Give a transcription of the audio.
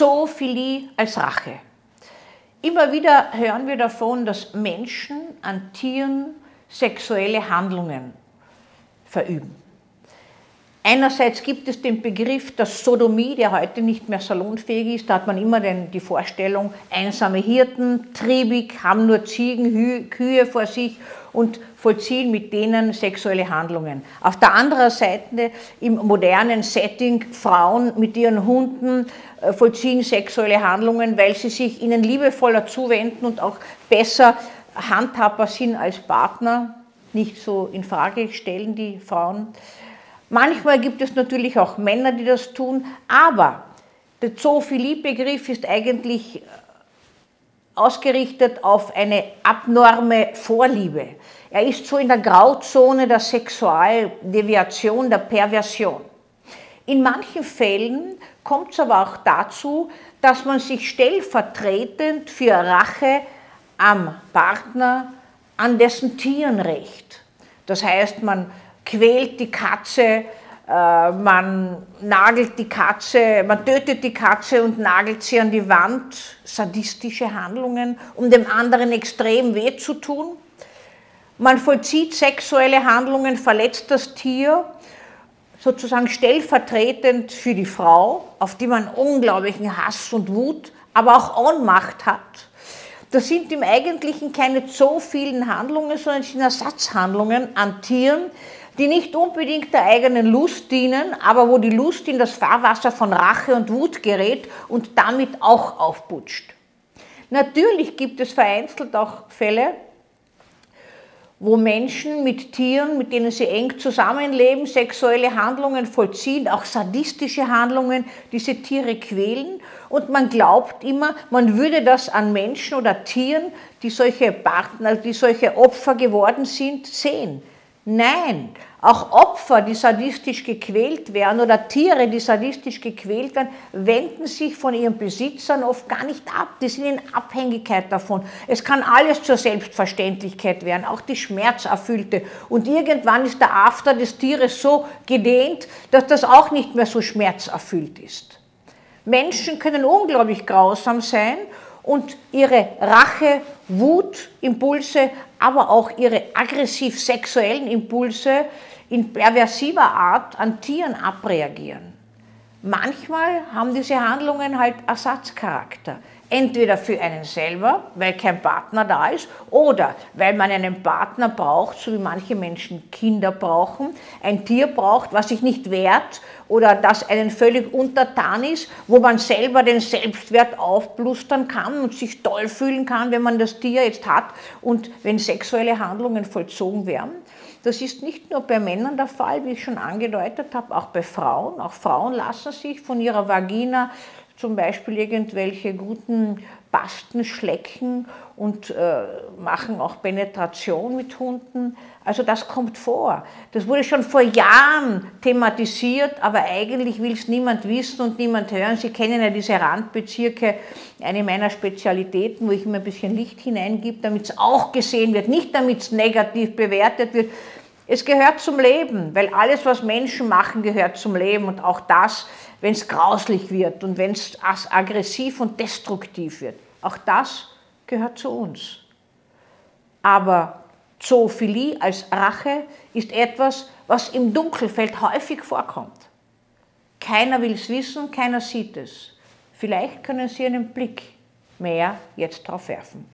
Zoophilie als Rache. Immer wieder hören wir davon, dass Menschen an Tieren sexuelle Handlungen verüben. Einerseits gibt es den Begriff der Sodomie, der heute nicht mehr salonfähig ist. Da hat man immer den, die Vorstellung, einsame Hirten, triebig, haben nur Ziegen, Kühe vor sich und vollziehen mit denen sexuelle Handlungen. Auf der anderen Seite im modernen Setting Frauen mit ihren Hunden äh, vollziehen sexuelle Handlungen, weil sie sich ihnen liebevoller zuwenden und auch besser handhabbar sind als Partner, nicht so in Frage stellen die Frauen. Manchmal gibt es natürlich auch Männer, die das tun, aber der Zoophilie-Begriff ist eigentlich äh, ausgerichtet auf eine abnorme Vorliebe. Er ist so in der Grauzone der Sexualdeviation, der Perversion. In manchen Fällen kommt es aber auch dazu, dass man sich stellvertretend für Rache am Partner an dessen Tieren rächt. Das heißt, man quält die Katze, man nagelt die Katze, man tötet die Katze und nagelt sie an die Wand, sadistische Handlungen, um dem anderen extrem weh zu tun. Man vollzieht sexuelle Handlungen, verletzt das Tier, sozusagen stellvertretend für die Frau, auf die man unglaublichen Hass und Wut, aber auch Ohnmacht hat. Das sind im Eigentlichen keine so vielen Handlungen, sondern es sind Ersatzhandlungen an Tieren, die nicht unbedingt der eigenen Lust dienen, aber wo die Lust in das Fahrwasser von Rache und Wut gerät und damit auch aufputscht. Natürlich gibt es vereinzelt auch Fälle, wo Menschen mit Tieren, mit denen sie eng zusammenleben, sexuelle Handlungen vollziehen, auch sadistische Handlungen, diese Tiere quälen. Und man glaubt immer, man würde das an Menschen oder Tieren, die solche Partner, die solche Opfer geworden sind, sehen. Nein, auch Opfer, die sadistisch gequält werden oder Tiere, die sadistisch gequält werden, wenden sich von ihren Besitzern oft gar nicht ab. Die sind in Abhängigkeit davon. Es kann alles zur Selbstverständlichkeit werden, auch die schmerzerfüllte. Und irgendwann ist der After des Tieres so gedehnt, dass das auch nicht mehr so schmerzerfüllt ist. Menschen können unglaublich grausam sein und ihre Rache, Wut, Impulse, aber auch ihre aggressiv-sexuellen Impulse in perversiver Art an Tieren abreagieren. Manchmal haben diese Handlungen halt Ersatzcharakter. Entweder für einen selber, weil kein Partner da ist, oder weil man einen Partner braucht, so wie manche Menschen Kinder brauchen, ein Tier braucht, was sich nicht wehrt oder das einen völlig untertan ist, wo man selber den Selbstwert aufblustern kann und sich toll fühlen kann, wenn man das Tier jetzt hat und wenn sexuelle Handlungen vollzogen werden. Das ist nicht nur bei Männern der Fall, wie ich schon angedeutet habe, auch bei Frauen. Auch Frauen lassen sich von ihrer Vagina zum Beispiel irgendwelche guten Pasten schlecken und äh, machen auch Penetration mit Hunden. Also das kommt vor. Das wurde schon vor Jahren thematisiert, aber eigentlich will es niemand wissen und niemand hören. Sie kennen ja diese Randbezirke, eine meiner Spezialitäten, wo ich immer ein bisschen Licht hineingebe, damit es auch gesehen wird, nicht damit es negativ bewertet wird. Es gehört zum Leben, weil alles, was Menschen machen, gehört zum Leben und auch das, wenn es grauslich wird und wenn es aggressiv und destruktiv wird. Auch das gehört zu uns. Aber Zoophilie als Rache ist etwas, was im Dunkelfeld häufig vorkommt. Keiner will es wissen, keiner sieht es. Vielleicht können Sie einen Blick mehr jetzt darauf werfen.